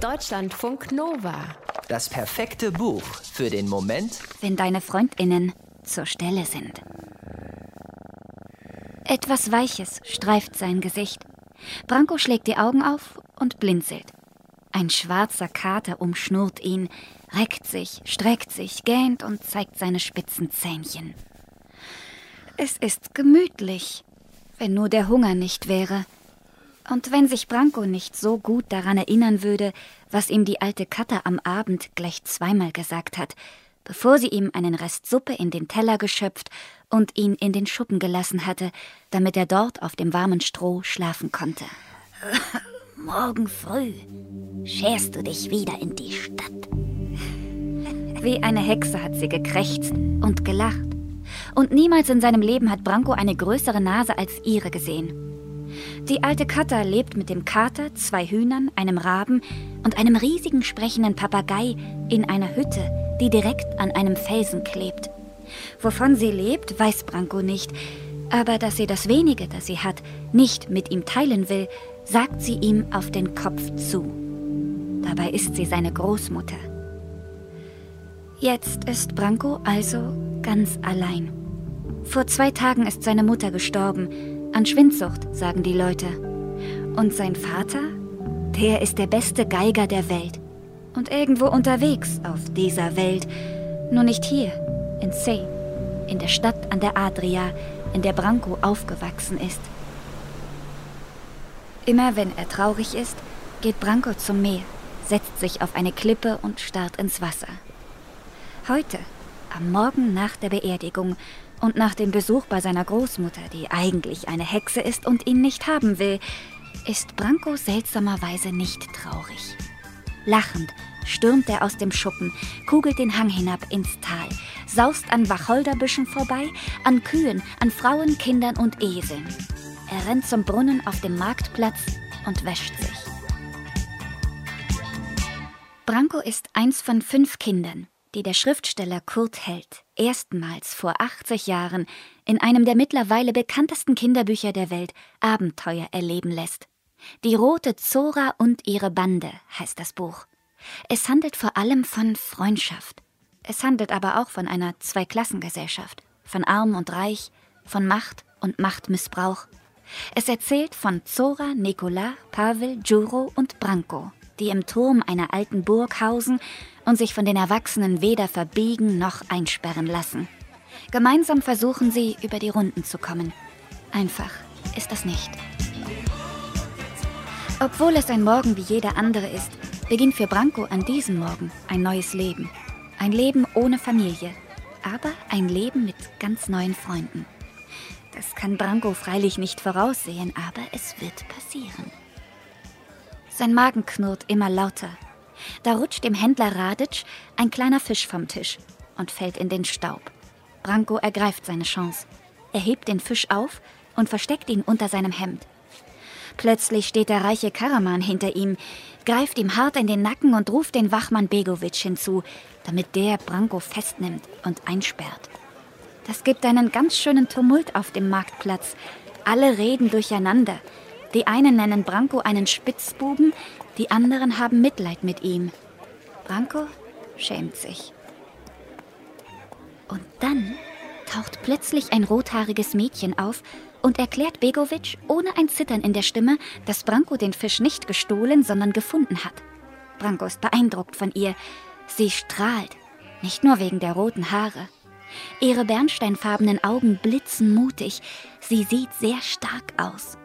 Deutschlandfunk Nova. Das perfekte Buch für den Moment, wenn deine Freundinnen zur Stelle sind. Etwas Weiches streift sein Gesicht. Branko schlägt die Augen auf und blinzelt. Ein schwarzer Kater umschnurrt ihn, reckt sich, streckt sich, gähnt und zeigt seine spitzen Zähnchen. Es ist gemütlich, wenn nur der Hunger nicht wäre. Und wenn sich Branko nicht so gut daran erinnern würde, was ihm die alte Katter am Abend gleich zweimal gesagt hat, bevor sie ihm einen Rest Suppe in den Teller geschöpft und ihn in den Schuppen gelassen hatte, damit er dort auf dem warmen Stroh schlafen konnte. Morgen früh scherst du dich wieder in die Stadt. Wie eine Hexe hat sie gekrächzt und gelacht. Und niemals in seinem Leben hat Branko eine größere Nase als ihre gesehen. Die alte Katter lebt mit dem Kater, zwei Hühnern, einem Raben und einem riesigen sprechenden Papagei in einer Hütte, die direkt an einem Felsen klebt. Wovon sie lebt, weiß Branko nicht, aber dass sie das wenige, das sie hat, nicht mit ihm teilen will, sagt sie ihm auf den Kopf zu. Dabei ist sie seine Großmutter. Jetzt ist Branko also ganz allein. Vor zwei Tagen ist seine Mutter gestorben, an Schwindsucht, sagen die Leute. Und sein Vater? Der ist der beste Geiger der Welt. Und irgendwo unterwegs auf dieser Welt. Nur nicht hier, in See, in der Stadt an der Adria, in der Branko aufgewachsen ist. Immer wenn er traurig ist, geht Branko zum Meer, setzt sich auf eine Klippe und starrt ins Wasser. Heute, am Morgen nach der Beerdigung, und nach dem Besuch bei seiner Großmutter, die eigentlich eine Hexe ist und ihn nicht haben will, ist Branko seltsamerweise nicht traurig. Lachend stürmt er aus dem Schuppen, kugelt den Hang hinab ins Tal, saust an Wacholderbüschen vorbei, an Kühen, an Frauen, Kindern und Eseln. Er rennt zum Brunnen auf dem Marktplatz und wäscht sich. Branko ist eins von fünf Kindern die der Schriftsteller Kurt Held erstmals vor 80 Jahren in einem der mittlerweile bekanntesten Kinderbücher der Welt Abenteuer erleben lässt. Die Rote Zora und ihre Bande heißt das Buch. Es handelt vor allem von Freundschaft. Es handelt aber auch von einer Zweiklassengesellschaft, von Arm und Reich, von Macht und Machtmissbrauch. Es erzählt von Zora, Nikola, Pavel, Juro und Branko, die im Turm einer alten Burg hausen und sich von den Erwachsenen weder verbiegen noch einsperren lassen. Gemeinsam versuchen sie, über die Runden zu kommen. Einfach ist das nicht. Obwohl es ein Morgen wie jeder andere ist, beginnt für Branko an diesem Morgen ein neues Leben. Ein Leben ohne Familie, aber ein Leben mit ganz neuen Freunden. Das kann Branko freilich nicht voraussehen, aber es wird passieren. Sein Magen knurrt immer lauter da rutscht dem Händler Radic ein kleiner Fisch vom Tisch und fällt in den Staub. Branko ergreift seine Chance. Er hebt den Fisch auf und versteckt ihn unter seinem Hemd. Plötzlich steht der reiche Karaman hinter ihm, greift ihm hart in den Nacken und ruft den Wachmann Begovic hinzu, damit der Branko festnimmt und einsperrt. Das gibt einen ganz schönen Tumult auf dem Marktplatz. Alle reden durcheinander. Die einen nennen Branko einen Spitzbuben, die anderen haben Mitleid mit ihm. Branko schämt sich. Und dann taucht plötzlich ein rothaariges Mädchen auf und erklärt Begovic ohne ein Zittern in der Stimme, dass Branko den Fisch nicht gestohlen, sondern gefunden hat. Branko ist beeindruckt von ihr. Sie strahlt, nicht nur wegen der roten Haare. Ihre bernsteinfarbenen Augen blitzen mutig. Sie sieht sehr stark aus.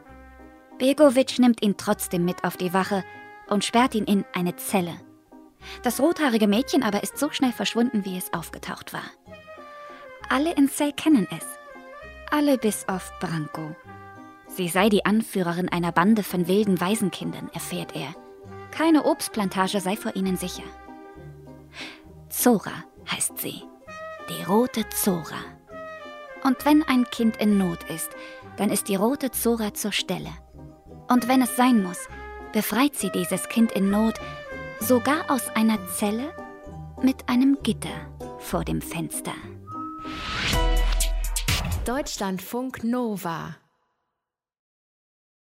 Begovic nimmt ihn trotzdem mit auf die Wache und sperrt ihn in eine Zelle. Das rothaarige Mädchen aber ist so schnell verschwunden, wie es aufgetaucht war. Alle in Say kennen es. Alle bis auf Branko. Sie sei die Anführerin einer Bande von wilden Waisenkindern, erfährt er. Keine Obstplantage sei vor ihnen sicher. Zora heißt sie. Die rote Zora. Und wenn ein Kind in Not ist, dann ist die rote Zora zur Stelle. Und wenn es sein muss, befreit sie dieses Kind in Not sogar aus einer Zelle mit einem Gitter vor dem Fenster. Deutschlandfunk Nova